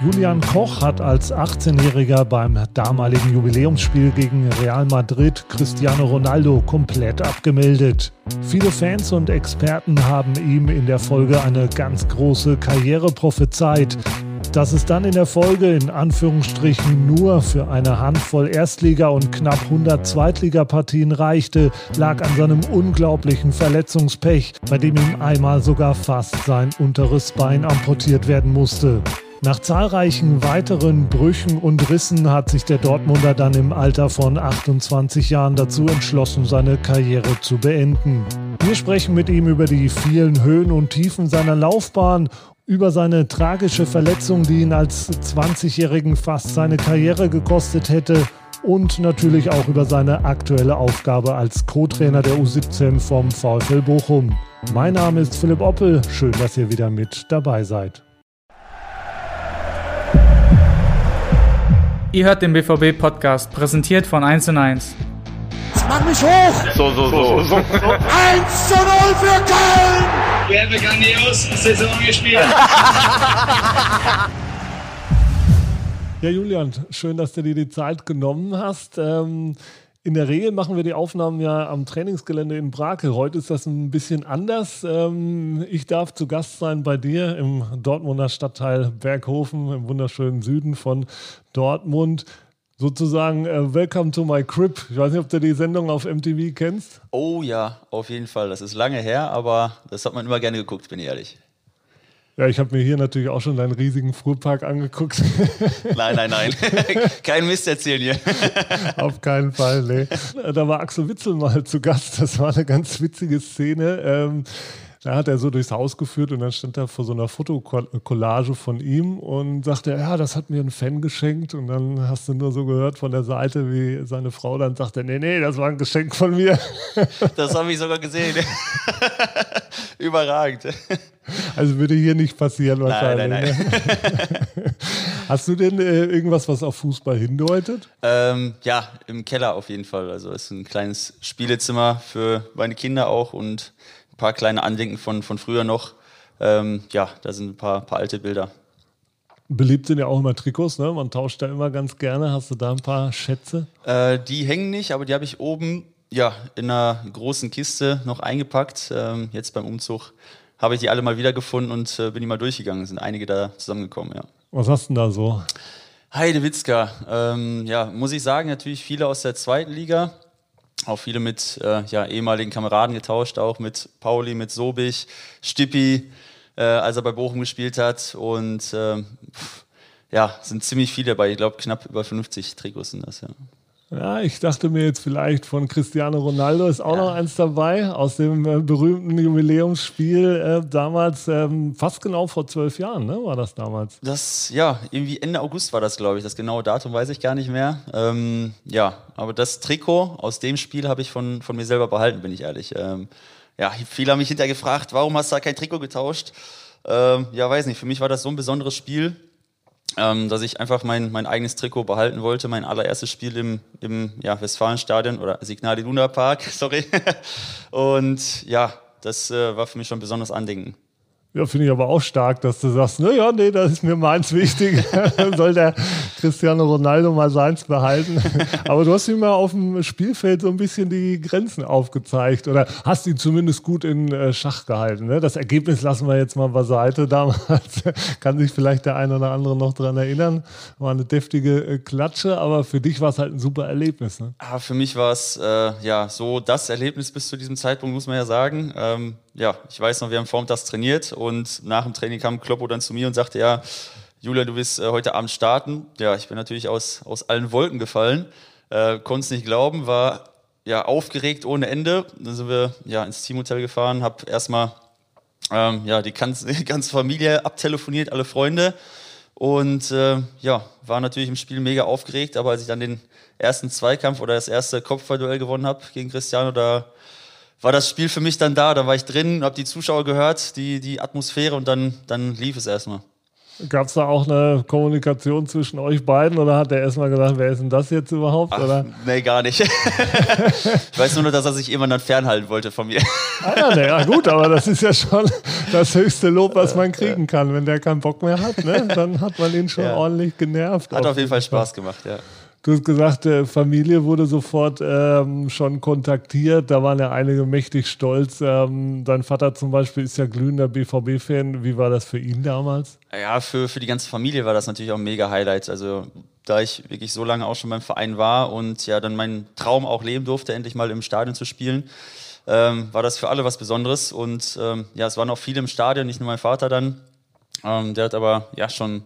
Julian Koch hat als 18-Jähriger beim damaligen Jubiläumsspiel gegen Real Madrid Cristiano Ronaldo komplett abgemeldet. Viele Fans und Experten haben ihm in der Folge eine ganz große Karriere prophezeit. Dass es dann in der Folge in Anführungsstrichen nur für eine Handvoll Erstliga- und knapp 100 Zweitligapartien reichte, lag an seinem unglaublichen Verletzungspech, bei dem ihm einmal sogar fast sein unteres Bein amputiert werden musste. Nach zahlreichen weiteren Brüchen und Rissen hat sich der Dortmunder dann im Alter von 28 Jahren dazu entschlossen, seine Karriere zu beenden. Wir sprechen mit ihm über die vielen Höhen und Tiefen seiner Laufbahn, über seine tragische Verletzung, die ihn als 20-Jährigen fast seine Karriere gekostet hätte und natürlich auch über seine aktuelle Aufgabe als Co-Trainer der U17 vom VfL Bochum. Mein Name ist Philipp Oppel, schön, dass ihr wieder mit dabei seid. Ihr hört den BVB-Podcast, präsentiert von 1 und 1. Mach mich hoch! So, so, so. so. 1 zu 0 für Köln! Wir haben grandios Saison gespielt. Ja, Julian, schön, dass du dir die Zeit genommen hast. Ähm, in der Regel machen wir die Aufnahmen ja am Trainingsgelände in Brakel. Heute ist das ein bisschen anders. Ähm, ich darf zu Gast sein bei dir im Dortmunder Stadtteil Berghofen im wunderschönen Süden von Dortmund. Sozusagen uh, Welcome to my crib. Ich weiß nicht, ob du die Sendung auf MTV kennst. Oh ja, auf jeden Fall. Das ist lange her, aber das hat man immer gerne geguckt, bin ich ehrlich. Ja, ich habe mir hier natürlich auch schon deinen riesigen Fuhrpark angeguckt. Nein, nein, nein. Kein Mist erzählen hier. Auf keinen Fall, nee. Da war Axel Witzel mal zu Gast. Das war eine ganz witzige Szene. Ähm, da hat er so durchs Haus geführt und dann stand er vor so einer Fotokollage von ihm und sagte, ja, das hat mir ein Fan geschenkt. Und dann hast du nur so gehört von der Seite, wie seine Frau dann sagte, nee, nee, das war ein Geschenk von mir. Das habe ich sogar gesehen. Überragend. Also würde hier nicht passieren wahrscheinlich. Nein, nein, nein. Ne? Hast du denn äh, irgendwas, was auf Fußball hindeutet? Ähm, ja, im Keller auf jeden Fall. Also es ist ein kleines Spielezimmer für meine Kinder auch und paar kleine Andenken von, von früher noch. Ähm, ja, da sind ein paar, paar alte Bilder. Beliebt sind ja auch immer Trikots, ne? Man tauscht da immer ganz gerne. Hast du da ein paar Schätze? Äh, die hängen nicht, aber die habe ich oben ja, in einer großen Kiste noch eingepackt. Ähm, jetzt beim Umzug habe ich die alle mal wiedergefunden und äh, bin die mal durchgegangen. Sind einige da zusammengekommen, ja. Was hast du denn da so? Heide Witzka. Ähm, ja, muss ich sagen, natürlich viele aus der zweiten Liga auch viele mit äh, ja, ehemaligen Kameraden getauscht, auch mit Pauli, mit Sobich, Stippi, äh, als er bei Bochum gespielt hat. Und äh, ja, sind ziemlich viele dabei. Ich glaube, knapp über 50 Trikots sind das, ja. Ja, ich dachte mir jetzt vielleicht von Cristiano Ronaldo ist auch ja. noch eins dabei aus dem äh, berühmten Jubiläumsspiel äh, damals, ähm, fast genau vor zwölf Jahren, ne, war das damals? Das, ja, irgendwie Ende August war das, glaube ich. Das genaue Datum weiß ich gar nicht mehr. Ähm, ja, aber das Trikot aus dem Spiel habe ich von, von mir selber behalten, bin ich ehrlich. Ähm, ja, viele haben mich hinterher gefragt, warum hast du da kein Trikot getauscht? Ähm, ja, weiß nicht, für mich war das so ein besonderes Spiel ähm, dass ich einfach mein, mein eigenes Trikot behalten wollte. Mein allererstes Spiel im, im ja, Westfalenstadion oder Signal Iduna Park, sorry. Und ja, das äh, war für mich schon ein besonderes Andenken. Ja, finde ich aber auch stark, dass du sagst, naja, nee, das ist mir meins wichtig. Soll der Cristiano Ronaldo mal seins behalten. aber du hast ihm mal auf dem Spielfeld so ein bisschen die Grenzen aufgezeigt oder hast ihn zumindest gut in äh, Schach gehalten. Ne? Das Ergebnis lassen wir jetzt mal beiseite. Damals kann sich vielleicht der eine oder andere noch daran erinnern. War eine deftige äh, Klatsche, aber für dich war es halt ein super Erlebnis. Ne? Ah, für mich war es äh, ja so das Erlebnis bis zu diesem Zeitpunkt, muss man ja sagen. Ähm, ja, ich weiß noch, wir haben vormittags trainiert und nach dem Training kam Kloppo dann zu mir und sagte, ja, Julia, du willst äh, heute Abend starten. Ja, ich bin natürlich aus, aus allen Wolken gefallen, äh, konnte es nicht glauben, war ja aufgeregt ohne Ende. Dann sind wir ja ins Teamhotel gefahren, habe erstmal ähm, ja, die ganze, die ganze Familie abtelefoniert, alle Freunde. Und äh, ja, war natürlich im Spiel mega aufgeregt, aber als ich dann den ersten Zweikampf oder das erste Kopfballduell gewonnen habe gegen Cristiano, da war das Spiel für mich dann da. Da war ich drin, habe die Zuschauer gehört, die, die Atmosphäre und dann, dann lief es erstmal. Gab es da auch eine Kommunikation zwischen euch beiden oder hat er erstmal gesagt, wer ist denn das jetzt überhaupt? Ach, oder? Nee, gar nicht. ich weiß nur, noch, dass er sich immer dann fernhalten wollte von mir. Ah ja, na ja, gut, aber das ist ja schon das höchste Lob, was man kriegen kann. Wenn der keinen Bock mehr hat, ne, dann hat man ihn schon ja. ordentlich genervt. Hat auf jeden Fall Spaß gemacht, ja. Du hast gesagt, äh, Familie wurde sofort ähm, schon kontaktiert. Da waren ja einige mächtig stolz. Ähm, dein Vater zum Beispiel ist ja glühender BVB-Fan. Wie war das für ihn damals? Ja, für, für die ganze Familie war das natürlich auch ein mega Highlight. Also, da ich wirklich so lange auch schon beim Verein war und ja dann meinen Traum auch leben durfte, endlich mal im Stadion zu spielen, ähm, war das für alle was Besonderes. Und ähm, ja, es waren auch viele im Stadion, nicht nur mein Vater dann. Ähm, der hat aber ja schon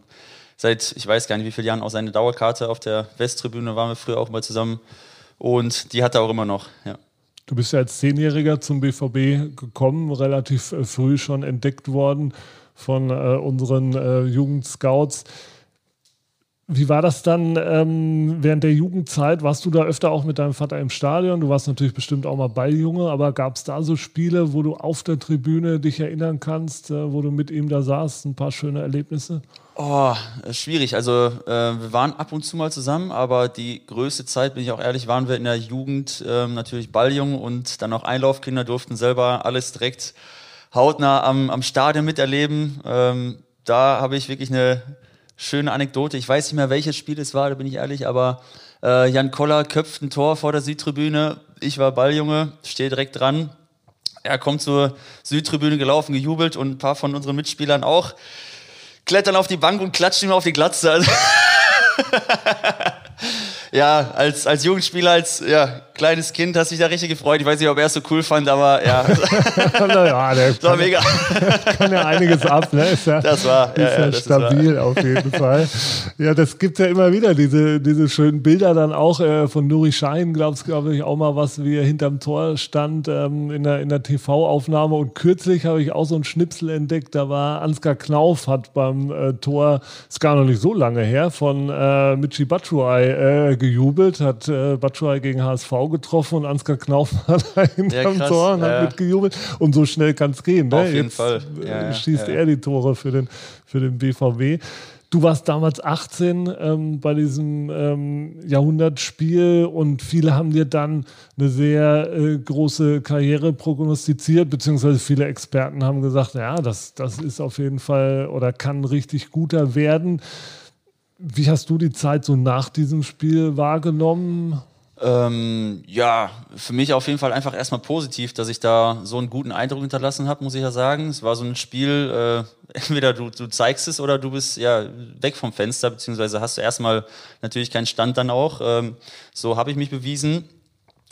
seit, ich weiß gar nicht wie viele Jahren, auch seine Dauerkarte auf der Westtribüne, waren wir früher auch mal zusammen. Und die hat er auch immer noch, ja. Du bist ja als Zehnjähriger zum BVB gekommen, relativ äh, früh schon entdeckt worden von äh, unseren äh, Jugendscouts. Wie war das dann ähm, während der Jugendzeit? Warst du da öfter auch mit deinem Vater im Stadion? Du warst natürlich bestimmt auch mal Balljunge, aber gab es da so Spiele, wo du auf der Tribüne dich erinnern kannst, äh, wo du mit ihm da saßt? Ein paar schöne Erlebnisse? Oh, schwierig. Also äh, wir waren ab und zu mal zusammen, aber die größte Zeit, bin ich auch ehrlich, waren wir in der Jugend äh, natürlich Balljung und dann auch Einlaufkinder durften selber alles direkt hautnah am, am Stadion miterleben. Ähm, da habe ich wirklich eine schöne Anekdote. Ich weiß nicht mehr, welches Spiel es war, da bin ich ehrlich, aber äh, Jan Koller köpft ein Tor vor der Südtribüne. Ich war Balljunge, stehe direkt dran. Er kommt zur Südtribüne gelaufen, gejubelt und ein paar von unseren Mitspielern auch. Klettern auf die Bank und klatschen ihm auf die Glatze. Also ja, als, als Jugendspieler, als ja, kleines Kind hast du dich da richtig gefreut. Ich weiß nicht, ob er es so cool fand, aber ja. ja der das war mega. kann ja einiges ab, ne? Ist ja, das war, ja, ist ja, ja stabil auf jeden Fall. Ja, das gibt ja immer wieder, diese, diese schönen Bilder dann auch äh, von Nuri Schein, glaubst glaube ich, auch mal was, wie er hinterm Tor stand ähm, in der, in der TV-Aufnahme. Und kürzlich habe ich auch so ein Schnipsel entdeckt, da war Ansgar Knauf, hat beim äh, Tor, ist gar noch nicht so lange her, von äh, Michi Batshuayi äh, gejubelt, hat äh, Batshuayi gegen HSV getroffen und Ansgar Knauf da hinterm ja, Tor und hat ja. mitgejubelt. Und so schnell kann es gehen. Ne? Auf jeden Jetzt, Fall. Äh, ja, schießt er die Tore für den, für den BVB. Du warst damals 18 ähm, bei diesem ähm, Jahrhundertspiel und viele haben dir dann eine sehr äh, große Karriere prognostiziert, beziehungsweise viele Experten haben gesagt, ja, das, das ist auf jeden Fall oder kann richtig guter werden. Wie hast du die Zeit so nach diesem Spiel wahrgenommen? Ähm, ja, für mich auf jeden Fall einfach erstmal positiv, dass ich da so einen guten Eindruck hinterlassen habe, muss ich ja sagen. Es war so ein Spiel, äh, entweder du, du zeigst es oder du bist ja weg vom Fenster, beziehungsweise hast du erstmal natürlich keinen Stand dann auch. Ähm, so habe ich mich bewiesen,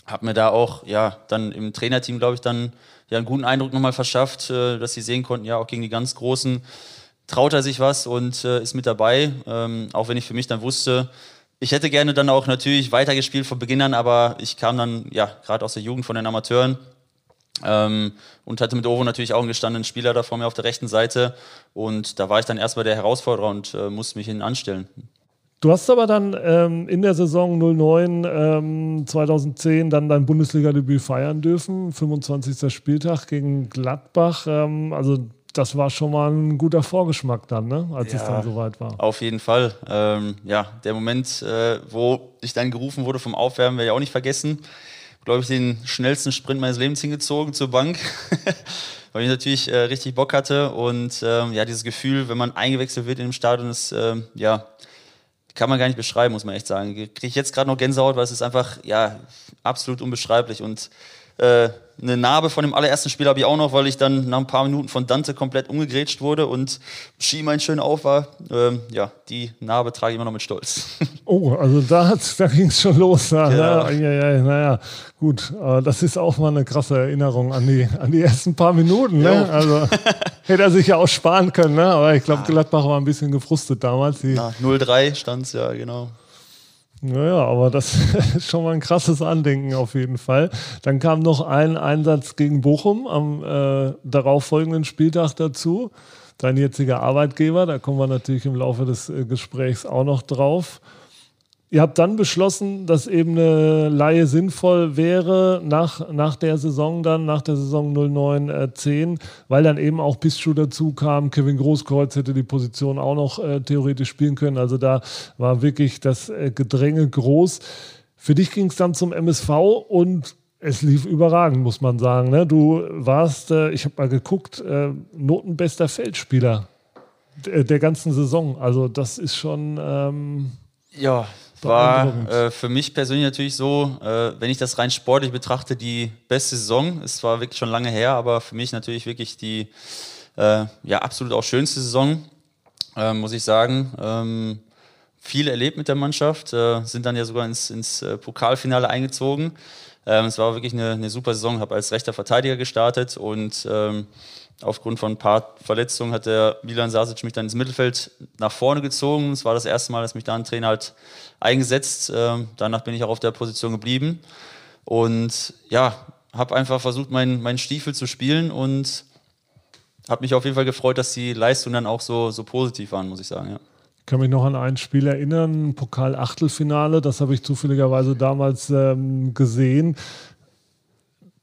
habe mir da auch ja dann im Trainerteam, glaube ich, dann ja einen guten Eindruck nochmal verschafft, äh, dass sie sehen konnten, ja auch gegen die ganz Großen traut er sich was und äh, ist mit dabei. Ähm, auch wenn ich für mich dann wusste, ich hätte gerne dann auch natürlich weitergespielt von Beginn an, aber ich kam dann ja gerade aus der Jugend von den Amateuren ähm, und hatte mit Ovo natürlich auch einen gestandenen Spieler da vor mir auf der rechten Seite und da war ich dann erstmal der Herausforderer und äh, musste mich hin anstellen. Du hast aber dann ähm, in der Saison 09 ähm, 2010 dann dein Bundesliga-Debüt feiern dürfen, 25. Spieltag gegen Gladbach. Ähm, also das war schon mal ein guter Vorgeschmack dann, ne? als ja, es dann soweit war. Auf jeden Fall. Ähm, ja, der Moment, äh, wo ich dann gerufen wurde vom Aufwärmen, werde ich auch nicht vergessen. Glaube ich, den schnellsten Sprint meines Lebens hingezogen zur Bank, weil ich natürlich äh, richtig Bock hatte. Und ähm, ja, dieses Gefühl, wenn man eingewechselt wird in dem Stadion, ist äh, ja kann man gar nicht beschreiben, muss man echt sagen. Kriege ich jetzt gerade noch Gänsehaut, weil es ist einfach ja absolut unbeschreiblich und äh, eine Narbe von dem allerersten Spiel habe ich auch noch, weil ich dann nach ein paar Minuten von Dante komplett umgegrätscht wurde und Ski mein schön auf war. Ähm, ja, die Narbe trage ich immer noch mit Stolz. Oh, also da, da ging es schon los. Ja, genau. ja, ja, ja, naja, gut. Aber das ist auch mal eine krasse Erinnerung an die, an die ersten paar Minuten. Ne? Also hätte er sich ja auch sparen können, ne? aber ich glaube, Gladbach war ein bisschen gefrustet damals. 0-3 stand es ja, genau. Naja, aber das ist schon mal ein krasses Andenken auf jeden Fall. Dann kam noch ein Einsatz gegen Bochum am äh, darauffolgenden Spieltag dazu. Dein jetziger Arbeitgeber, da kommen wir natürlich im Laufe des äh, Gesprächs auch noch drauf. Ihr habt dann beschlossen, dass eben eine Laie sinnvoll wäre nach, nach der Saison dann, nach der Saison 09-10, äh, weil dann eben auch Pischu dazu kam. Kevin Großkreuz hätte die Position auch noch äh, theoretisch spielen können. Also da war wirklich das äh, Gedränge groß. Für dich ging es dann zum MSV und es lief überragend, muss man sagen. Ne? Du warst, äh, ich habe mal geguckt, äh, notenbester Feldspieler der, der, ganzen Saison. Also das ist schon... Ähm, ja, war äh, für mich persönlich natürlich so, äh, wenn ich das rein sportlich betrachte, die beste Saison. Es war wirklich schon lange her, aber für mich natürlich wirklich die äh, ja, absolut auch schönste Saison, äh, muss ich sagen. Ähm, viel erlebt mit der Mannschaft, äh, sind dann ja sogar ins, ins äh, Pokalfinale eingezogen. Ähm, es war wirklich eine, eine super Saison, habe als rechter Verteidiger gestartet und ähm, aufgrund von ein paar Verletzungen hat der Milan Sasic mich dann ins Mittelfeld nach vorne gezogen. Es war das erste Mal, dass mich da ein Trainer halt eingesetzt. Ähm, danach bin ich auch auf der Position geblieben. Und ja, habe einfach versucht, meinen mein Stiefel zu spielen und habe mich auf jeden Fall gefreut, dass die Leistungen dann auch so, so positiv waren, muss ich sagen. Ja. Ich kann mich noch an ein Spiel erinnern, Pokal-Achtelfinale, das habe ich zufälligerweise damals ähm, gesehen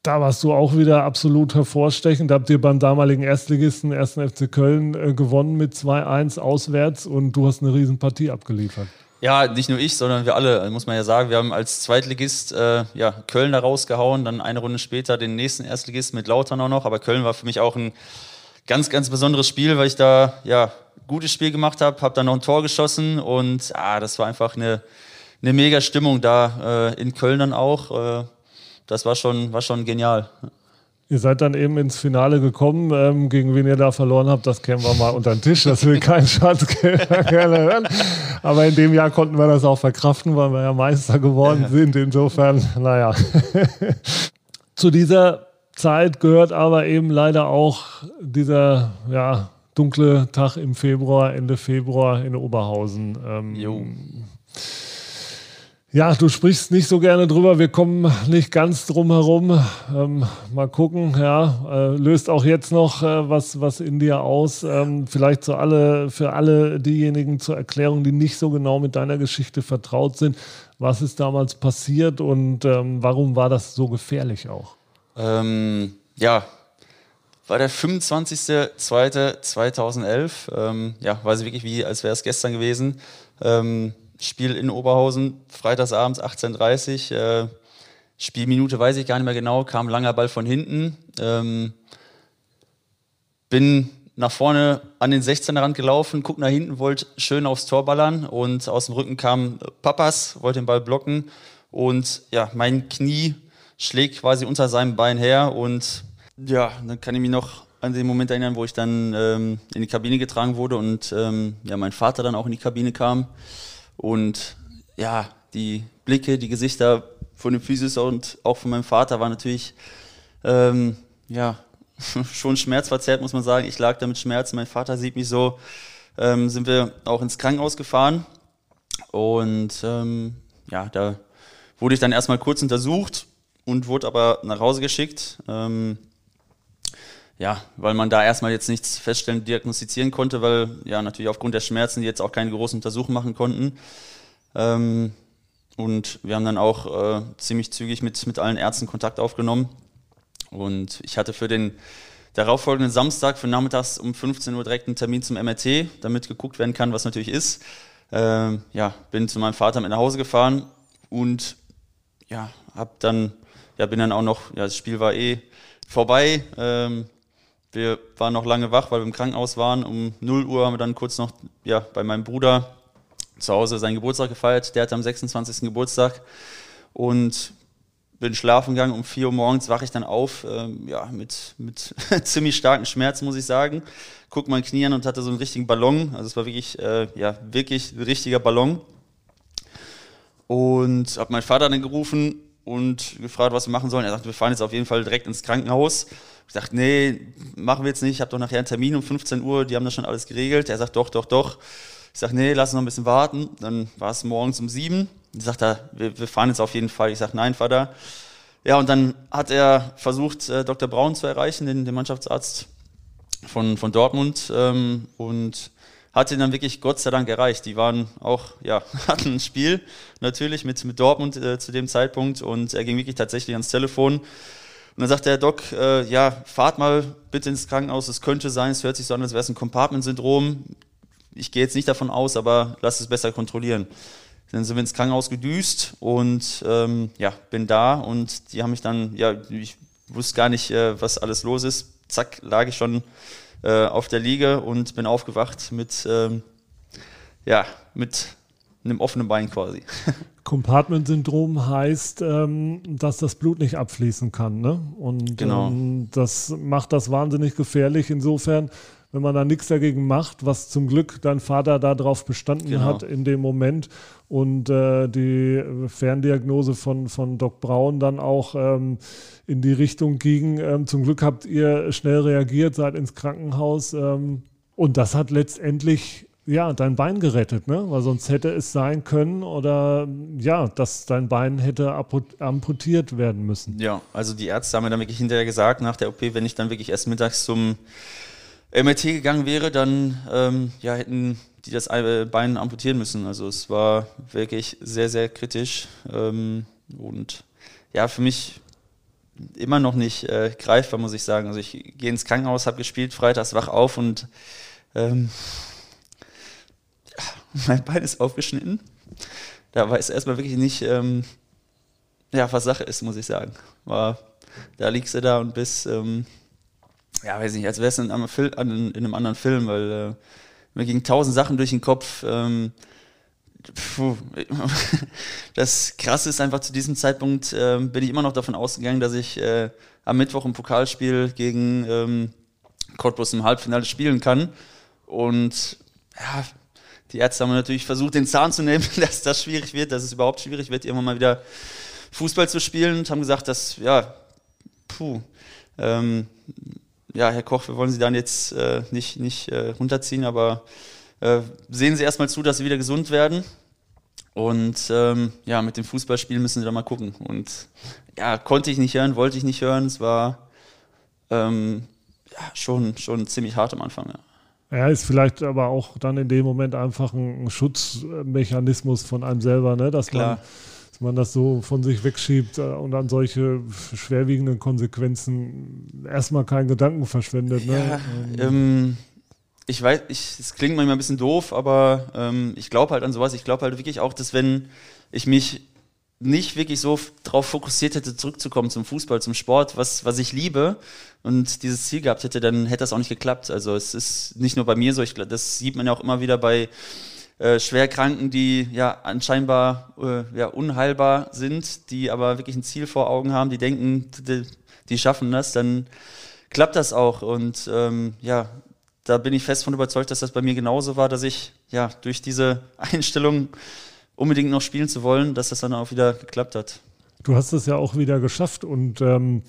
da warst du auch wieder absolut hervorstechend. Da habt ihr beim damaligen Erstligisten, 1. FC Köln, äh, gewonnen mit 2-1 auswärts und du hast eine Riesenpartie abgeliefert. Ja, nicht nur ich, sondern wir alle, muss man ja sagen. Wir haben als Zweitligist äh, ja, Köln da rausgehauen, dann eine Runde später den nächsten Erstligisten mit Lautern auch noch. Aber Köln war für mich auch ein ganz, ganz besonderes Spiel, weil ich da ja gutes Spiel gemacht habe, habe dann noch ein Tor geschossen und ah, das war einfach eine, eine mega Stimmung da äh, in Köln dann auch. Äh, das war schon, war schon genial. Ihr seid dann eben ins Finale gekommen. Ähm, gegen wen ihr da verloren habt, das kennen wir mal unter den Tisch. Das will kein gerne hören. Aber in dem Jahr konnten wir das auch verkraften, weil wir ja Meister geworden sind. Insofern, naja. Zu dieser Zeit gehört aber eben leider auch dieser ja, dunkle Tag im Februar, Ende Februar in Oberhausen. Ähm, jo. Ja, du sprichst nicht so gerne drüber. Wir kommen nicht ganz drum herum. Ähm, mal gucken. Ja, äh, löst auch jetzt noch äh, was, was in dir aus. Ähm, vielleicht zu alle, für alle diejenigen zur Erklärung, die nicht so genau mit deiner Geschichte vertraut sind. Was ist damals passiert und ähm, warum war das so gefährlich auch? Ähm, ja, war der 25.02.2011. Ähm, ja, weiß ich wirklich wie, als wäre es gestern gewesen. Ähm, Spiel in Oberhausen, freitagsabends 18.30 Uhr. Äh, Spielminute weiß ich gar nicht mehr genau, kam langer Ball von hinten. Ähm, bin nach vorne an den 16er Rand gelaufen, guck nach hinten, wollte schön aufs Tor ballern und aus dem Rücken kam Papas, wollte den Ball blocken und ja, mein Knie schlägt quasi unter seinem Bein her und ja, dann kann ich mich noch an den Moment erinnern, wo ich dann ähm, in die Kabine getragen wurde und ähm, ja, mein Vater dann auch in die Kabine kam. Und ja, die Blicke, die Gesichter von dem Physis und auch von meinem Vater waren natürlich ähm, ja, schon schmerzverzerrt, muss man sagen. Ich lag da mit Schmerzen. Mein Vater sieht mich so. Ähm, sind wir auch ins Krankenhaus gefahren. Und ähm, ja, da wurde ich dann erstmal kurz untersucht und wurde aber nach Hause geschickt. Ähm, ja, weil man da erstmal jetzt nichts feststellen, diagnostizieren konnte, weil ja natürlich aufgrund der Schmerzen die jetzt auch keine großen Untersuchungen machen konnten. Ähm, und wir haben dann auch äh, ziemlich zügig mit, mit allen Ärzten Kontakt aufgenommen. Und ich hatte für den darauffolgenden Samstag für nachmittags um 15 Uhr direkt einen Termin zum MRT, damit geguckt werden kann, was natürlich ist. Ähm, ja, bin zu meinem Vater mit nach Hause gefahren und ja, hab dann, ja, bin dann auch noch, ja, das Spiel war eh vorbei. Ähm, wir waren noch lange wach, weil wir im Krankenhaus waren. Um 0 Uhr haben wir dann kurz noch ja, bei meinem Bruder zu Hause seinen Geburtstag gefeiert. Der hatte am 26. Geburtstag. Und bin schlafen gegangen. Um 4 Uhr morgens wache ich dann auf, ähm, ja, mit, mit ziemlich starken Schmerzen, muss ich sagen. Guck mein Knie an und hatte so einen richtigen Ballon. Also es war wirklich, äh, ja, wirklich ein richtiger Ballon. Und habe meinen Vater dann gerufen und gefragt, was wir machen sollen. Er sagte, wir fahren jetzt auf jeden Fall direkt ins Krankenhaus. Ich dachte, nee, machen wir jetzt nicht. Ich habe doch nachher einen Termin um 15 Uhr, die haben das schon alles geregelt. Er sagt, doch, doch, doch. Ich sage, nee, lass uns noch ein bisschen warten. Dann war es morgens um sieben. Ich sagt er, wir, wir fahren jetzt auf jeden Fall. Ich sage, nein, Vater. Ja, und dann hat er versucht, äh, Dr. Braun zu erreichen, den, den Mannschaftsarzt von, von Dortmund, ähm, und hat ihn dann wirklich Gott sei Dank erreicht. Die waren auch, ja, hatten ein Spiel natürlich mit, mit Dortmund äh, zu dem Zeitpunkt und er ging wirklich tatsächlich ans Telefon. Und dann sagte der Doc, äh, ja, fahrt mal bitte ins Krankenhaus, es könnte sein, es hört sich so an, als wäre es ein Compartment-Syndrom. Ich gehe jetzt nicht davon aus, aber lass es besser kontrollieren. Dann sind wir ins Krankenhaus gedüst und ähm, ja, bin da und die haben mich dann, ja, ich wusste gar nicht, äh, was alles los ist. Zack, lag ich schon äh, auf der Liege und bin aufgewacht mit, ähm, ja, mit einem offenen Bein quasi. Compartment-Syndrom heißt, ähm, dass das Blut nicht abfließen kann. Ne? Und genau. ähm, das macht das wahnsinnig gefährlich. Insofern, wenn man da nichts dagegen macht, was zum Glück dein Vater darauf bestanden genau. hat in dem Moment und äh, die Ferndiagnose von, von Doc Braun dann auch ähm, in die Richtung ging. Ähm, zum Glück habt ihr schnell reagiert, seid ins Krankenhaus ähm, und das hat letztendlich ja, dein Bein gerettet, ne? Weil sonst hätte es sein können oder ja, dass dein Bein hätte amputiert werden müssen. Ja, also die Ärzte haben mir dann wirklich hinterher gesagt, nach der OP, wenn ich dann wirklich erst mittags zum MRT gegangen wäre, dann ähm, ja, hätten die das Bein amputieren müssen. Also es war wirklich sehr, sehr kritisch. Ähm, und ja, für mich immer noch nicht äh, greifbar, muss ich sagen. Also ich gehe ins Krankenhaus, habe gespielt, freitags wach auf und ähm, mein Bein ist aufgeschnitten. Da weiß erstmal wirklich nicht, ähm, ja, was Sache ist, muss ich sagen. War, da liegst du da und bist, ähm, ja, weiß nicht, als wäre es in, in, einem anderen Film, weil äh, mir gingen tausend Sachen durch den Kopf. Ähm, puh, das Krasse ist einfach, zu diesem Zeitpunkt äh, bin ich immer noch davon ausgegangen, dass ich äh, am Mittwoch im Pokalspiel gegen ähm, Cottbus im Halbfinale spielen kann. Und ja, die Ärzte haben natürlich versucht, den Zahn zu nehmen, dass das schwierig wird, dass es überhaupt schwierig wird, irgendwann mal wieder Fußball zu spielen und haben gesagt, dass, ja, puh, ähm, ja, Herr Koch, wir wollen Sie dann jetzt äh, nicht, nicht äh, runterziehen, aber äh, sehen Sie erstmal zu, dass Sie wieder gesund werden. Und ähm, ja, mit dem Fußballspielen müssen Sie dann mal gucken. Und ja, konnte ich nicht hören, wollte ich nicht hören. Es war ähm, ja, schon, schon ziemlich hart am Anfang. Ja. Ja, ist vielleicht aber auch dann in dem Moment einfach ein Schutzmechanismus von einem selber, ne? dass, man, dass man das so von sich wegschiebt äh, und an solche schwerwiegenden Konsequenzen erstmal keinen Gedanken verschwendet. Ne? Ja, ähm, ich weiß, es klingt manchmal ein bisschen doof, aber ähm, ich glaube halt an sowas. Ich glaube halt wirklich auch, dass wenn ich mich nicht wirklich so darauf fokussiert hätte, zurückzukommen zum Fußball, zum Sport, was, was ich liebe und dieses Ziel gehabt hätte, dann hätte das auch nicht geklappt. Also es ist nicht nur bei mir so, ich, das sieht man ja auch immer wieder bei äh, Schwerkranken, die ja anscheinbar äh, ja, unheilbar sind, die aber wirklich ein Ziel vor Augen haben, die denken, die, die schaffen das, dann klappt das auch. Und ähm, ja, da bin ich fest von überzeugt, dass das bei mir genauso war, dass ich ja durch diese Einstellung unbedingt noch spielen zu wollen, dass das dann auch wieder geklappt hat. Du hast es ja auch wieder geschafft und ähm,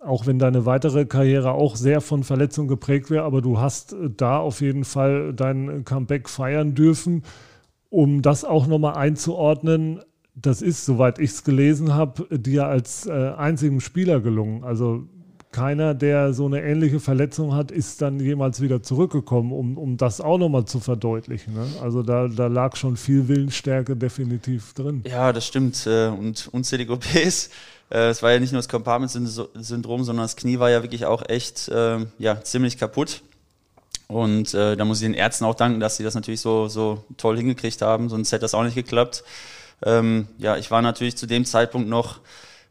auch wenn deine weitere Karriere auch sehr von Verletzungen geprägt wäre, aber du hast äh, da auf jeden Fall dein Comeback feiern dürfen. Um das auch nochmal einzuordnen, das ist, soweit ich es gelesen habe, dir als äh, einzigem Spieler gelungen. Also keiner, der so eine ähnliche Verletzung hat, ist dann jemals wieder zurückgekommen, um, um das auch nochmal zu verdeutlichen. Ne? Also da, da lag schon viel Willensstärke definitiv drin. Ja, das stimmt. Äh, und unzählige OPs. Äh, es war ja nicht nur das Compartment-Syndrom, sondern das Knie war ja wirklich auch echt äh, ja, ziemlich kaputt. Und äh, da muss ich den Ärzten auch danken, dass sie das natürlich so, so toll hingekriegt haben, sonst hätte das auch nicht geklappt. Ähm, ja, ich war natürlich zu dem Zeitpunkt noch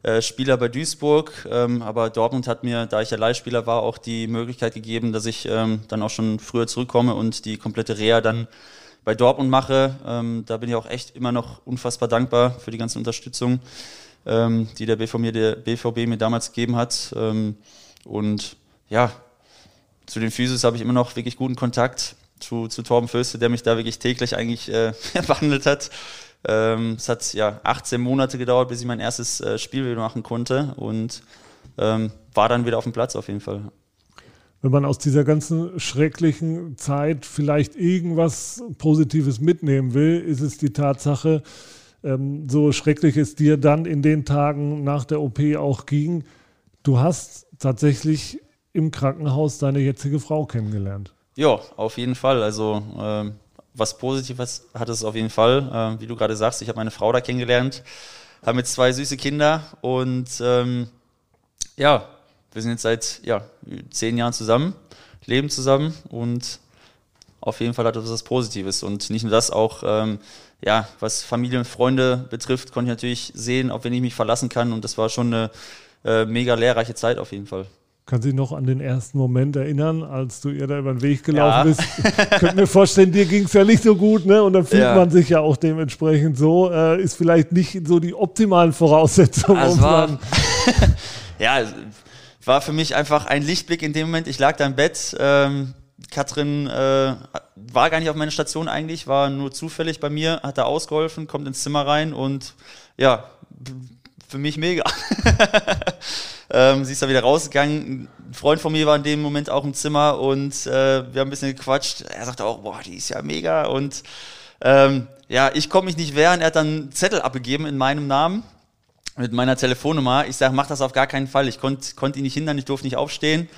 äh, Spieler bei Duisburg, ähm, aber Dortmund hat mir, da ich ja Leihspieler war, auch die Möglichkeit gegeben, dass ich ähm, dann auch schon früher zurückkomme und die komplette Reha dann bei Dortmund mache. Ähm, da bin ich auch echt immer noch unfassbar dankbar für die ganze Unterstützung, ähm, die der BVB, mir, der BVB mir damals gegeben hat. Ähm, und ja, zu den Physios habe ich immer noch wirklich guten Kontakt zu, zu Torben Fürste, der mich da wirklich täglich eigentlich äh, behandelt hat. Ähm, es hat ja 18 Monate gedauert, bis ich mein erstes äh, Spiel wieder machen konnte und ähm, war dann wieder auf dem Platz auf jeden Fall. Wenn man aus dieser ganzen schrecklichen Zeit vielleicht irgendwas Positives mitnehmen will, ist es die Tatsache, so schrecklich es dir dann in den Tagen nach der OP auch ging, du hast tatsächlich im Krankenhaus deine jetzige Frau kennengelernt. ja, auf jeden Fall. Also ähm, was Positives hat es auf jeden Fall. Ähm, wie du gerade sagst, ich habe meine Frau da kennengelernt, haben jetzt zwei süße Kinder und ähm, ja, wir sind jetzt seit ja, zehn Jahren zusammen, leben zusammen und auf jeden Fall hat das was Positives. Und nicht nur das, auch ähm, ja, was Familie und Freunde betrifft, konnte ich natürlich sehen, auf wen ich mich verlassen kann. Und das war schon eine äh, mega lehrreiche Zeit auf jeden Fall. Kann sich noch an den ersten Moment erinnern, als du ihr da über den Weg gelaufen ja. bist? Könnt mir vorstellen, dir ging es ja nicht so gut, ne? Und dann fühlt ja. man sich ja auch dementsprechend so. Äh, ist vielleicht nicht so die optimalen Voraussetzungen. Also war, ja, war für mich einfach ein Lichtblick in dem Moment. Ich lag da im Bett. Ähm, Katrin äh, war gar nicht auf meiner Station eigentlich, war nur zufällig bei mir, hat da ausgeholfen, kommt ins Zimmer rein und ja, für mich mega. ähm, sie ist da wieder rausgegangen. Ein Freund von mir war in dem Moment auch im Zimmer und äh, wir haben ein bisschen gequatscht. Er sagte auch, boah, die ist ja mega. Und ähm, ja, ich konnte mich nicht wehren. Er hat dann einen Zettel abgegeben in meinem Namen mit meiner Telefonnummer. Ich sage, mach das auf gar keinen Fall. Ich konnte konnt ihn nicht hindern, ich durfte nicht aufstehen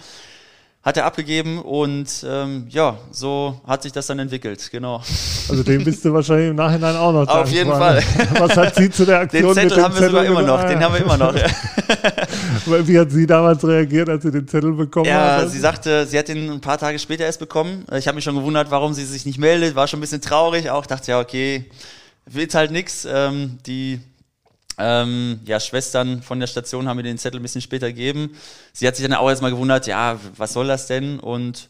hat er abgegeben und ähm, ja, so hat sich das dann entwickelt, genau. Also den bist du wahrscheinlich im Nachhinein auch noch Auf jeden Fall. Was hat sie zu der Aktion Den Zettel haben wir sogar immer noch, den haben wir immer noch. Ja. Wie hat sie damals reagiert, als sie den Zettel bekommen ja, hat? Ja, sie sagte, sie hat ihn ein paar Tage später erst bekommen. Ich habe mich schon gewundert, warum sie sich nicht meldet, war schon ein bisschen traurig auch, dachte ja, okay, wird halt nichts. Ähm, die ähm, ja, Schwestern von der Station haben mir den Zettel ein bisschen später gegeben. Sie hat sich dann auch erstmal gewundert, ja, was soll das denn? Und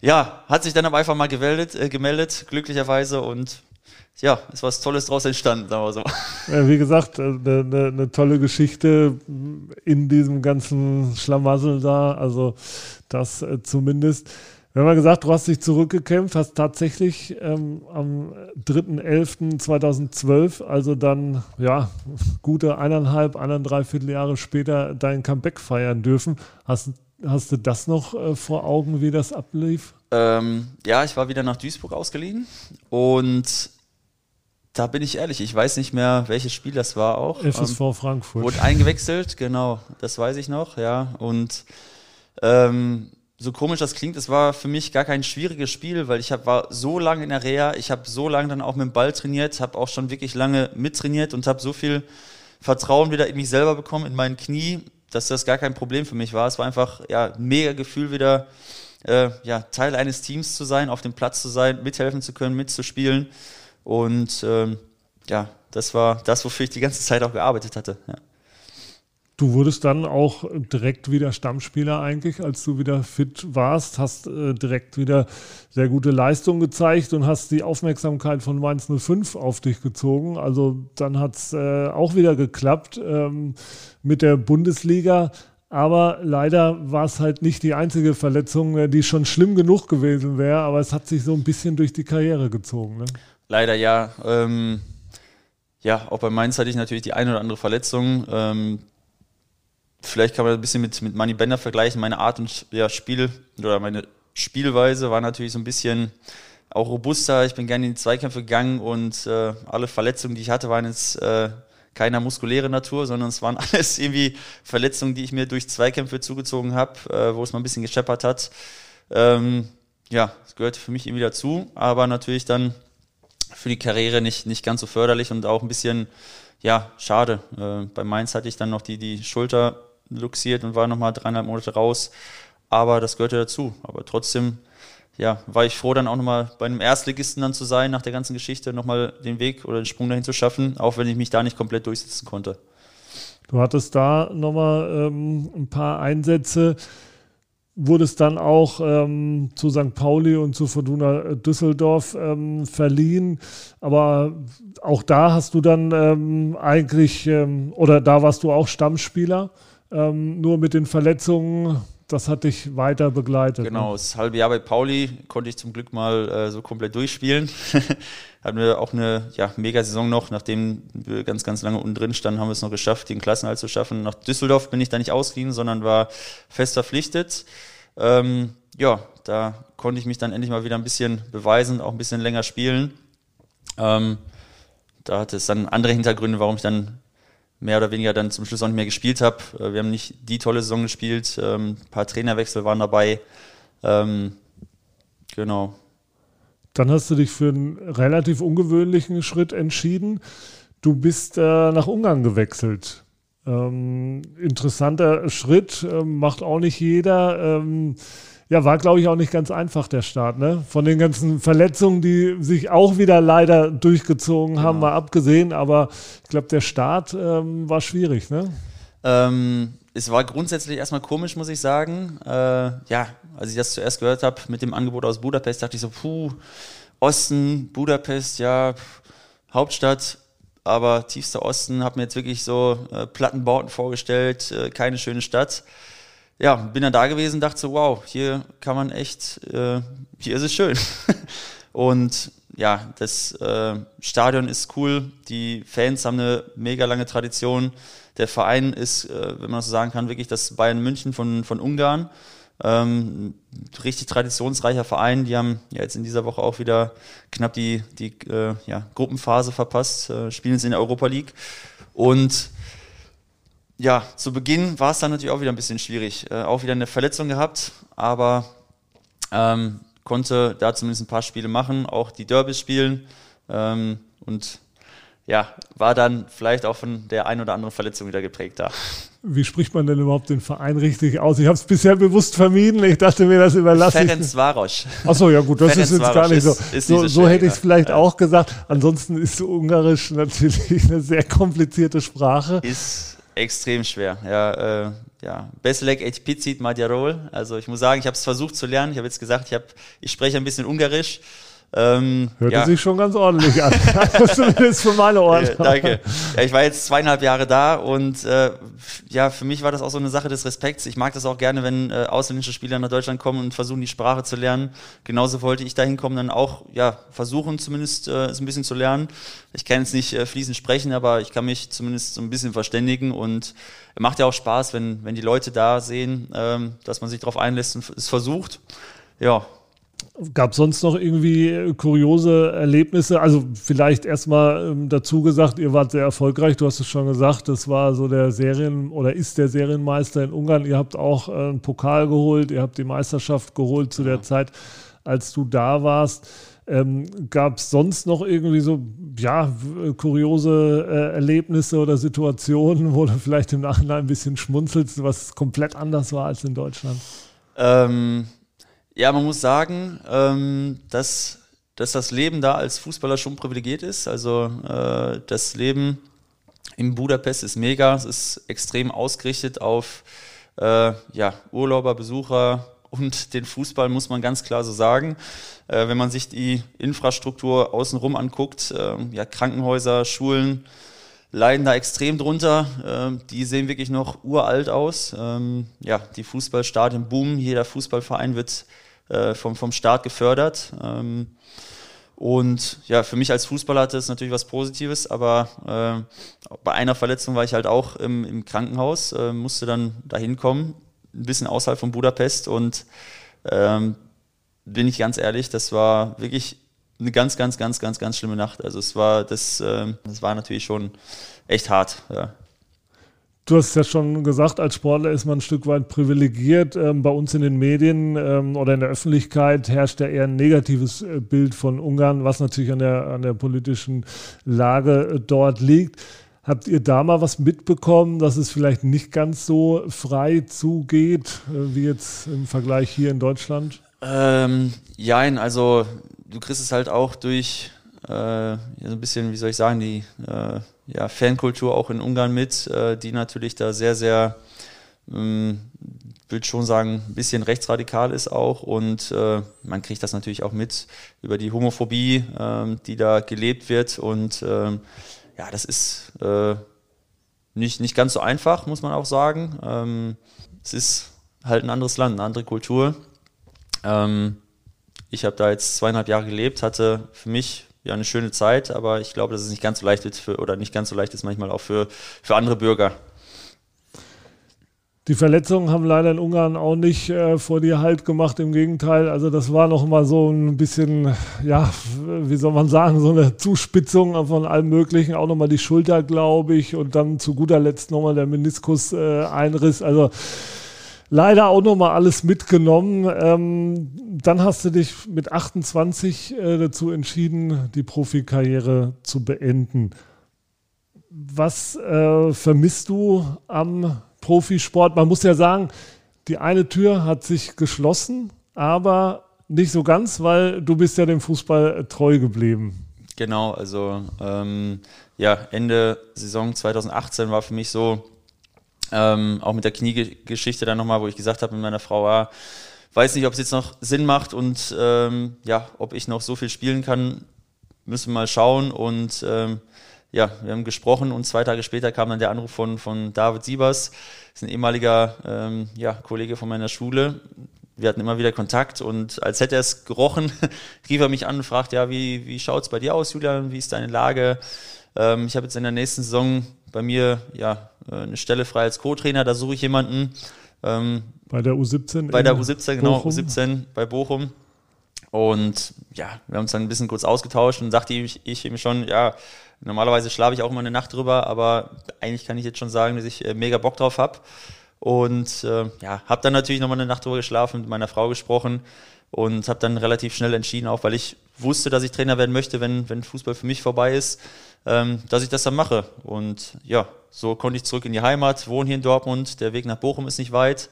ja, hat sich dann aber einfach mal gemeldet, äh, gemeldet glücklicherweise und ja, ist was Tolles draus entstanden, sagen wir so. Ja, wie gesagt, eine, äh, eine, eine tolle Geschichte in diesem ganzen Schlamassel da, also das äh, zumindest. Wir haben ja gesagt, du hast dich zurückgekämpft, hast tatsächlich ähm, am 3.11.2012, also dann, ja, gute eineinhalb, eineinhalb Jahre später dein Comeback feiern dürfen. Hast, hast du das noch äh, vor Augen, wie das ablief? Ähm, ja, ich war wieder nach Duisburg ausgeliehen und da bin ich ehrlich, ich weiß nicht mehr, welches Spiel das war auch. FSV ähm, Frankfurt. Wurde eingewechselt, genau, das weiß ich noch, ja. Und ähm, so komisch das klingt, es war für mich gar kein schwieriges Spiel, weil ich hab, war so lange in der Reha, ich habe so lange dann auch mit dem Ball trainiert, habe auch schon wirklich lange mittrainiert und habe so viel Vertrauen wieder in mich selber bekommen, in mein Knie, dass das gar kein Problem für mich war. Es war einfach ja mega Gefühl wieder, äh, ja Teil eines Teams zu sein, auf dem Platz zu sein, mithelfen zu können, mitzuspielen und ähm, ja, das war das, wofür ich die ganze Zeit auch gearbeitet hatte. Ja. Du wurdest dann auch direkt wieder Stammspieler eigentlich, als du wieder fit warst, hast äh, direkt wieder sehr gute Leistung gezeigt und hast die Aufmerksamkeit von Mainz 05 auf dich gezogen. Also dann hat es äh, auch wieder geklappt ähm, mit der Bundesliga. Aber leider war es halt nicht die einzige Verletzung, äh, die schon schlimm genug gewesen wäre, aber es hat sich so ein bisschen durch die Karriere gezogen. Ne? Leider ja. Ähm, ja, auch bei Mainz hatte ich natürlich die eine oder andere Verletzung. Ähm, vielleicht kann man ein bisschen mit, mit Money Bender vergleichen. Meine Art und ja, Spiel oder meine Spielweise war natürlich so ein bisschen auch robuster. Ich bin gerne in die Zweikämpfe gegangen und äh, alle Verletzungen, die ich hatte, waren jetzt äh, keiner muskuläre Natur, sondern es waren alles irgendwie Verletzungen, die ich mir durch Zweikämpfe zugezogen habe, äh, wo es mal ein bisschen gescheppert hat. Ähm, ja, es gehört für mich irgendwie dazu, aber natürlich dann für die Karriere nicht, nicht ganz so förderlich und auch ein bisschen, ja, schade. Äh, bei Mainz hatte ich dann noch die, die Schulter luxiert und war nochmal dreieinhalb Monate raus. Aber das gehörte dazu. Aber trotzdem, ja, war ich froh, dann auch nochmal bei einem Erstligisten dann zu sein, nach der ganzen Geschichte, nochmal den Weg oder den Sprung dahin zu schaffen, auch wenn ich mich da nicht komplett durchsetzen konnte. Du hattest da nochmal ähm, ein paar Einsätze wurde es dann auch ähm, zu St. Pauli und zu Fortuna Düsseldorf ähm, verliehen. Aber auch da hast du dann ähm, eigentlich, ähm, oder da warst du auch Stammspieler. Ähm, nur mit den Verletzungen, das hat dich weiter begleitet. Ne? Genau, ne? das halbe Jahr bei Pauli konnte ich zum Glück mal äh, so komplett durchspielen. Hatten wir auch eine ja, Mega-Saison noch, nachdem wir ganz, ganz lange unten drin standen, haben wir es noch geschafft, den Klassenhalt zu schaffen. Nach Düsseldorf bin ich da nicht ausgeliehen, sondern war fest verpflichtet. Ähm, ja, da konnte ich mich dann endlich mal wieder ein bisschen beweisen, auch ein bisschen länger spielen. Ähm, da hatte es dann andere Hintergründe, warum ich dann mehr oder weniger dann zum Schluss auch nicht mehr gespielt habe. Äh, wir haben nicht die tolle Saison gespielt, ähm, ein paar Trainerwechsel waren dabei. Ähm, genau. Dann hast du dich für einen relativ ungewöhnlichen Schritt entschieden. Du bist äh, nach Ungarn gewechselt. Ähm, interessanter Schritt, äh, macht auch nicht jeder. Ja, war, glaube ich, auch nicht ganz einfach, der Start. Ne? Von den ganzen Verletzungen, die sich auch wieder leider durchgezogen genau. haben, mal abgesehen. Aber ich glaube, der Start ähm, war schwierig. Ne? Ähm, es war grundsätzlich erstmal komisch, muss ich sagen. Äh, ja, als ich das zuerst gehört habe mit dem Angebot aus Budapest, dachte ich so, puh, Osten, Budapest, ja, Hauptstadt, aber tiefster Osten, habe mir jetzt wirklich so äh, Plattenbauten vorgestellt, äh, keine schöne Stadt ja, bin dann da gewesen, dachte so, wow, hier kann man echt, äh, hier ist es schön. und ja, das äh, Stadion ist cool, die Fans haben eine mega lange Tradition. Der Verein ist, äh, wenn man so sagen kann, wirklich das Bayern München von, von Ungarn. Ähm, richtig traditionsreicher Verein. Die haben ja jetzt in dieser Woche auch wieder knapp die, die äh, ja, Gruppenphase verpasst, äh, spielen jetzt in der Europa League. Und ja, zu Beginn war es dann natürlich auch wieder ein bisschen schwierig. Äh, auch wieder eine Verletzung gehabt, aber ähm, konnte da zumindest ein paar Spiele machen, auch die Derbys spielen ähm, und ja, war dann vielleicht auch von der ein oder anderen Verletzung wieder geprägt da. Wie spricht man denn überhaupt den Verein richtig aus? Ich habe es bisher bewusst vermieden. Ich dachte mir, das überlasse Ferenc ich. Varos. Achso, ja gut, das Ferenc ist jetzt gar nicht so. Ist, ist so, so, hätte ich es vielleicht ja. auch gesagt. Ansonsten ist Ungarisch natürlich eine sehr komplizierte Sprache. Ist extrem schwer. Ja, äh, ja. Beslek et pizit Magyarol. Also ich muss sagen, ich habe es versucht zu lernen. Ich habe jetzt gesagt, ich, hab, ich spreche ein bisschen Ungarisch. Ähm, Hörte ja. sich schon ganz ordentlich an. Zumindest für meine Ohren. Ja, danke. Ja, ich war jetzt zweieinhalb Jahre da und äh, ja, für mich war das auch so eine Sache des Respekts. Ich mag das auch gerne, wenn äh, ausländische Spieler nach Deutschland kommen und versuchen, die Sprache zu lernen. Genauso wollte ich da hinkommen, dann auch ja, versuchen, zumindest äh, es ein bisschen zu lernen. Ich kann jetzt nicht äh, fließend sprechen, aber ich kann mich zumindest so ein bisschen verständigen und macht ja auch Spaß, wenn, wenn die Leute da sehen, ähm, dass man sich darauf einlässt und es versucht. Ja, Gab es sonst noch irgendwie kuriose Erlebnisse? Also vielleicht erstmal ähm, dazu gesagt, ihr wart sehr erfolgreich, du hast es schon gesagt, das war so der Serien- oder ist der Serienmeister in Ungarn. Ihr habt auch äh, einen Pokal geholt, ihr habt die Meisterschaft geholt zu ja. der Zeit, als du da warst. Ähm, Gab es sonst noch irgendwie so, ja, kuriose äh, Erlebnisse oder Situationen, wo du vielleicht im Nachhinein ein bisschen schmunzelst, was komplett anders war als in Deutschland? Ähm ja, man muss sagen, ähm, dass, dass das Leben da als Fußballer schon privilegiert ist. Also äh, das Leben in Budapest ist mega. Es ist extrem ausgerichtet auf äh, ja, Urlauber, Besucher und den Fußball, muss man ganz klar so sagen. Äh, wenn man sich die Infrastruktur außenrum anguckt, äh, ja, Krankenhäuser, Schulen, leiden da extrem drunter. Ähm, die sehen wirklich noch uralt aus. Ähm, ja, die Fußballstadien boomen. Jeder Fußballverein wird äh, vom, vom Staat gefördert. Ähm, und ja, für mich als Fußballer hatte es natürlich was Positives, aber äh, bei einer Verletzung war ich halt auch im, im Krankenhaus, äh, musste dann dahin kommen, ein bisschen außerhalb von Budapest und ähm, bin ich ganz ehrlich, das war wirklich eine ganz, ganz, ganz, ganz, ganz schlimme Nacht. Also es war, das, äh, das war natürlich schon echt hart. Ja. Du hast ja schon gesagt, als Sportler ist man ein Stück weit privilegiert. Ähm, bei uns in den Medien ähm, oder in der Öffentlichkeit herrscht ja eher ein negatives äh, Bild von Ungarn, was natürlich an der, an der politischen Lage äh, dort liegt. Habt ihr da mal was mitbekommen, dass es vielleicht nicht ganz so frei zugeht, äh, wie jetzt im Vergleich hier in Deutschland? Ähm, jein, also du kriegst es halt auch durch äh, so ein bisschen, wie soll ich sagen, die äh, ja, Fankultur auch in Ungarn mit, äh, die natürlich da sehr, sehr, ähm, will schon sagen, ein bisschen rechtsradikal ist auch. Und äh, man kriegt das natürlich auch mit über die Homophobie, äh, die da gelebt wird. Und ähm, ja, das ist äh, nicht, nicht ganz so einfach, muss man auch sagen. Ähm, es ist halt ein anderes Land, eine andere Kultur. Ähm, ich habe da jetzt zweieinhalb Jahre gelebt, hatte für mich ja eine schöne Zeit, aber ich glaube, dass es nicht ganz so leicht ist für, oder nicht ganz so leicht ist manchmal auch für, für andere Bürger. Die Verletzungen haben leider in Ungarn auch nicht äh, vor dir Halt gemacht, im Gegenteil. Also das war noch mal so ein bisschen, ja, wie soll man sagen, so eine Zuspitzung von allem Möglichen. Auch noch mal die Schulter, glaube ich, und dann zu guter Letzt noch mal der Meniskus-Einriss. Äh, also leider auch nochmal alles mitgenommen. Ähm, dann hast du dich mit 28 äh, dazu entschieden, die Profikarriere zu beenden. Was äh, vermisst du am Profisport? Man muss ja sagen, die eine Tür hat sich geschlossen, aber nicht so ganz, weil du bist ja dem Fußball treu geblieben. Genau, also ähm, ja, Ende Saison 2018 war für mich so, ähm, auch mit der Kniegeschichte dann nochmal, wo ich gesagt habe mit meiner Frau, ah, weiß nicht, ob es jetzt noch Sinn macht und ähm, ja, ob ich noch so viel spielen kann, müssen wir mal schauen. Und ähm, ja, wir haben gesprochen und zwei Tage später kam dann der Anruf von, von David Siebers, ist ein ehemaliger ähm, ja, Kollege von meiner Schule. Wir hatten immer wieder Kontakt und als hätte er es gerochen, rief er mich an und fragte, ja, wie, wie schaut es bei dir aus, Julian? Wie ist deine Lage? Ähm, ich habe jetzt in der nächsten Saison bei mir ja äh, eine Stelle frei als Co-Trainer, da suche ich jemanden. Ähm, bei der U17? Bei der U17, genau, Bochum. U17 bei Bochum. Und ja, wir haben uns dann ein bisschen kurz ausgetauscht und sagte ich, ich ihm schon, ja, normalerweise schlafe ich auch immer eine Nacht drüber, aber eigentlich kann ich jetzt schon sagen, dass ich äh, mega Bock drauf habe. Und äh, ja, habe dann natürlich nochmal eine Nacht drüber geschlafen, mit meiner Frau gesprochen und habe dann relativ schnell entschieden, auch weil ich wusste, dass ich Trainer werden möchte, wenn, wenn Fußball für mich vorbei ist, ähm, dass ich das dann mache. Und ja, so konnte ich zurück in die Heimat, wohne hier in Dortmund, der Weg nach Bochum ist nicht weit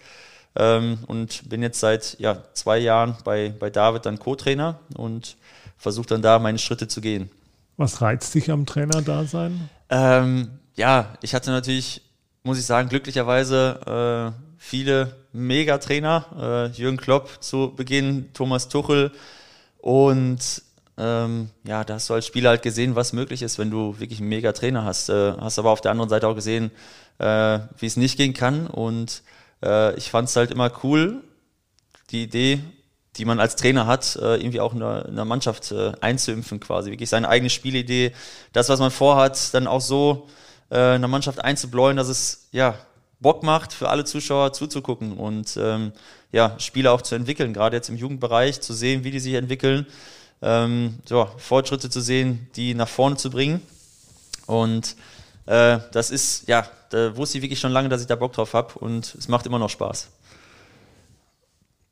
ähm, und bin jetzt seit ja, zwei Jahren bei, bei David dann Co-Trainer und versuche dann da meine Schritte zu gehen. Was reizt dich am Trainer-Dasein? Ähm, ja, ich hatte natürlich, muss ich sagen, glücklicherweise äh, viele Megatrainer. Äh, Jürgen Klopp zu Beginn, Thomas Tuchel und ähm, ja, da hast du als Spieler halt gesehen, was möglich ist, wenn du wirklich einen Mega-Trainer hast. Äh, hast aber auf der anderen Seite auch gesehen, äh, wie es nicht gehen kann. Und äh, ich fand es halt immer cool, die Idee, die man als Trainer hat, äh, irgendwie auch in der, in der Mannschaft äh, einzuimpfen quasi. Wirklich seine eigene Spielidee, das, was man vorhat, dann auch so äh, in der Mannschaft einzubläuen, dass es ja Bock macht, für alle Zuschauer zuzugucken und ähm, ja, Spieler auch zu entwickeln, gerade jetzt im Jugendbereich, zu sehen, wie die sich entwickeln ähm, so, Fortschritte zu sehen, die nach vorne zu bringen. Und äh, das ist, ja, da wusste ich wirklich schon lange, dass ich da Bock drauf habe und es macht immer noch Spaß.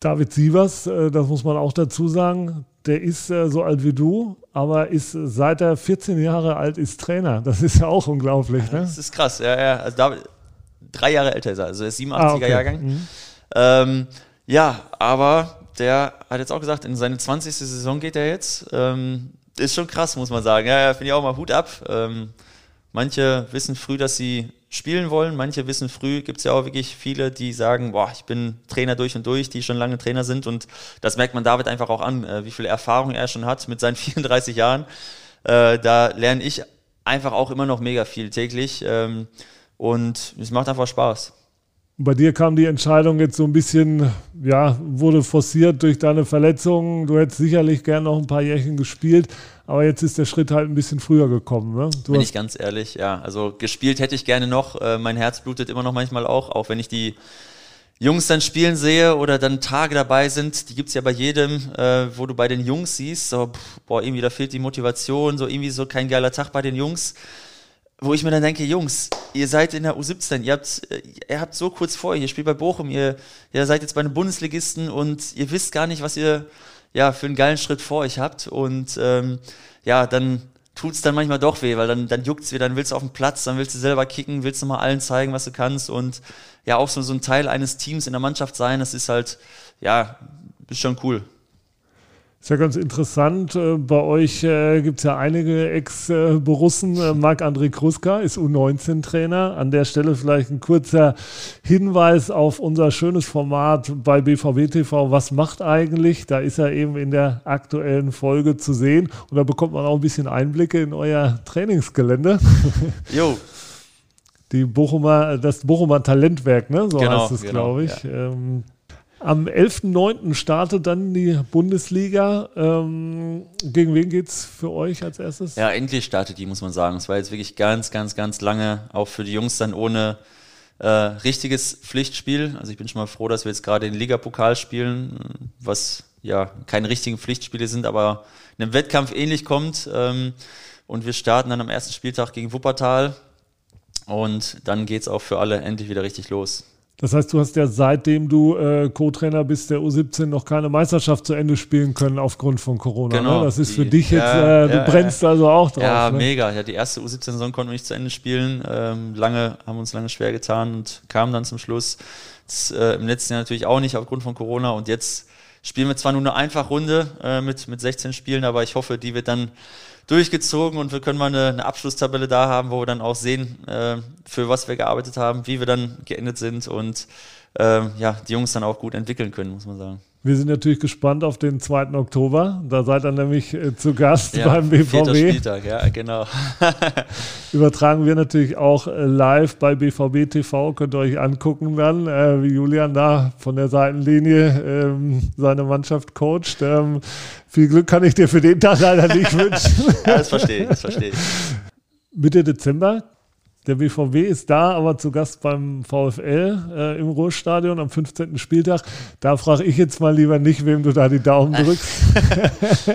David Sievers, äh, das muss man auch dazu sagen, der ist äh, so alt wie du, aber ist seit er 14 Jahre alt ist Trainer. Das ist ja auch unglaublich. Ne? Das ist krass, ja, ja. Also David, drei Jahre älter ist er, also er ist 87er ah, okay. Jahrgang. Mhm. Ähm, ja, aber der hat jetzt auch gesagt, in seine 20. Saison geht er jetzt. Ähm, ist schon krass, muss man sagen. Ja, ja finde ich auch mal Hut ab. Ähm, manche wissen früh, dass sie spielen wollen. Manche wissen früh, gibt es ja auch wirklich viele, die sagen, boah, ich bin Trainer durch und durch, die schon lange Trainer sind. Und das merkt man David einfach auch an, äh, wie viel Erfahrung er schon hat mit seinen 34 Jahren. Äh, da lerne ich einfach auch immer noch mega viel täglich. Ähm, und es macht einfach Spaß. Bei dir kam die Entscheidung jetzt so ein bisschen, ja, wurde forciert durch deine Verletzungen. Du hättest sicherlich gern noch ein paar Jährchen gespielt, aber jetzt ist der Schritt halt ein bisschen früher gekommen. Ne? Du Bin ich ganz ehrlich, ja. Also gespielt hätte ich gerne noch. Äh, mein Herz blutet immer noch manchmal auch, auch wenn ich die Jungs dann spielen sehe oder dann Tage dabei sind, die gibt es ja bei jedem, äh, wo du bei den Jungs siehst, so, pff, boah, irgendwie da fehlt die Motivation, so irgendwie so kein geiler Tag bei den Jungs wo ich mir dann denke, Jungs, ihr seid in der U17, ihr habt, äh, ihr habt so kurz vor, ihr spielt bei Bochum, ihr, ihr seid jetzt bei einem Bundesligisten und ihr wisst gar nicht, was ihr ja für einen geilen Schritt vor euch habt. Und ähm, ja, dann tut es dann manchmal doch weh, weil dann, dann juckt es wieder, dann willst du auf den Platz, dann willst du selber kicken, willst du mal allen zeigen, was du kannst und ja, auch so, so ein Teil eines Teams in der Mannschaft sein, das ist halt, ja, ist schon cool. Ist ja ganz interessant. Äh, bei euch äh, gibt es ja einige Ex-Borussen. Äh, Marc-André Kruska ist U19-Trainer. An der Stelle vielleicht ein kurzer Hinweis auf unser schönes Format bei BVB TV. Was macht eigentlich? Da ist er eben in der aktuellen Folge zu sehen. Und da bekommt man auch ein bisschen Einblicke in euer Trainingsgelände. Jo. Die Bochumer, das Bochumer Talentwerk, ne? so genau, heißt es, genau, glaube ich. Ja. Ähm, am 11.09. startet dann die Bundesliga. Ähm, gegen wen geht es für euch als erstes? Ja, endlich startet die, muss man sagen. Es war jetzt wirklich ganz, ganz, ganz lange, auch für die Jungs dann ohne äh, richtiges Pflichtspiel. Also ich bin schon mal froh, dass wir jetzt gerade den Ligapokal spielen, was ja keine richtigen Pflichtspiele sind, aber einem Wettkampf ähnlich kommt. Ähm, und wir starten dann am ersten Spieltag gegen Wuppertal. Und dann geht es auch für alle endlich wieder richtig los. Das heißt, du hast ja seitdem du äh, Co-Trainer bist der U17 noch keine Meisterschaft zu Ende spielen können aufgrund von Corona. Genau, ne? Das ist die- für dich jetzt, ja, äh, du ja, brennst also auch drauf. Ja, ne? mega. Ja, die erste U17-Saison konnten wir nicht zu Ende spielen. Ähm, lange, haben uns lange schwer getan und kamen dann zum Schluss. Das, äh, Im letzten Jahr natürlich auch nicht aufgrund von Corona. Und jetzt spielen wir zwar nur eine Einfachrunde äh, mit, mit 16 Spielen, aber ich hoffe, die wird dann durchgezogen und wir können mal eine, eine Abschlusstabelle da haben, wo wir dann auch sehen, äh, für was wir gearbeitet haben, wie wir dann geendet sind und ähm, ja, die Jungs dann auch gut entwickeln können, muss man sagen. Wir sind natürlich gespannt auf den 2. Oktober. Da seid ihr nämlich äh, zu Gast Ja, beim BVB. Spieltag, ja, genau. Übertragen wir natürlich auch äh, live bei BVB TV. Könnt ihr euch angucken dann, äh, wie Julian da von der Seitenlinie ähm, seine Mannschaft coacht. Ähm, viel Glück kann ich dir für den Tag leider nicht wünschen. Ja, das verstehe ich, das verstehe ich. Mitte Dezember. Der BVB ist da, aber zu Gast beim VfL äh, im Ruhrstadion am 15. Spieltag. Da frage ich jetzt mal lieber nicht, wem du da die Daumen drückst.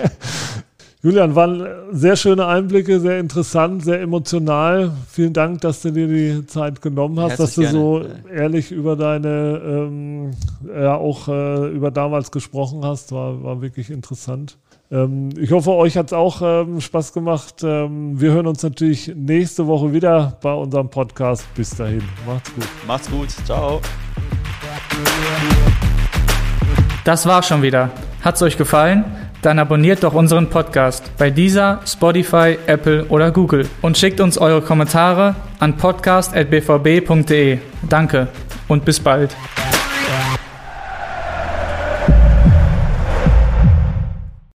Julian, waren sehr schöne Einblicke, sehr interessant, sehr emotional. Vielen Dank, dass du dir die Zeit genommen hast, dass du Herzlich so gerne. ehrlich über deine, ähm, ja auch äh, über damals gesprochen hast. War, war wirklich interessant. Ähm, ich hoffe, euch hat es auch ähm, Spaß gemacht. Ähm, wir hören uns natürlich nächste Woche wieder bei unserem Podcast. Bis dahin, macht's gut. Macht's gut, ciao. Das war's schon wieder. Hat's euch gefallen? Dann abonniert doch unseren Podcast bei dieser, Spotify, Apple oder Google und schickt uns eure Kommentare an podcast.bvb.de. Danke und bis bald.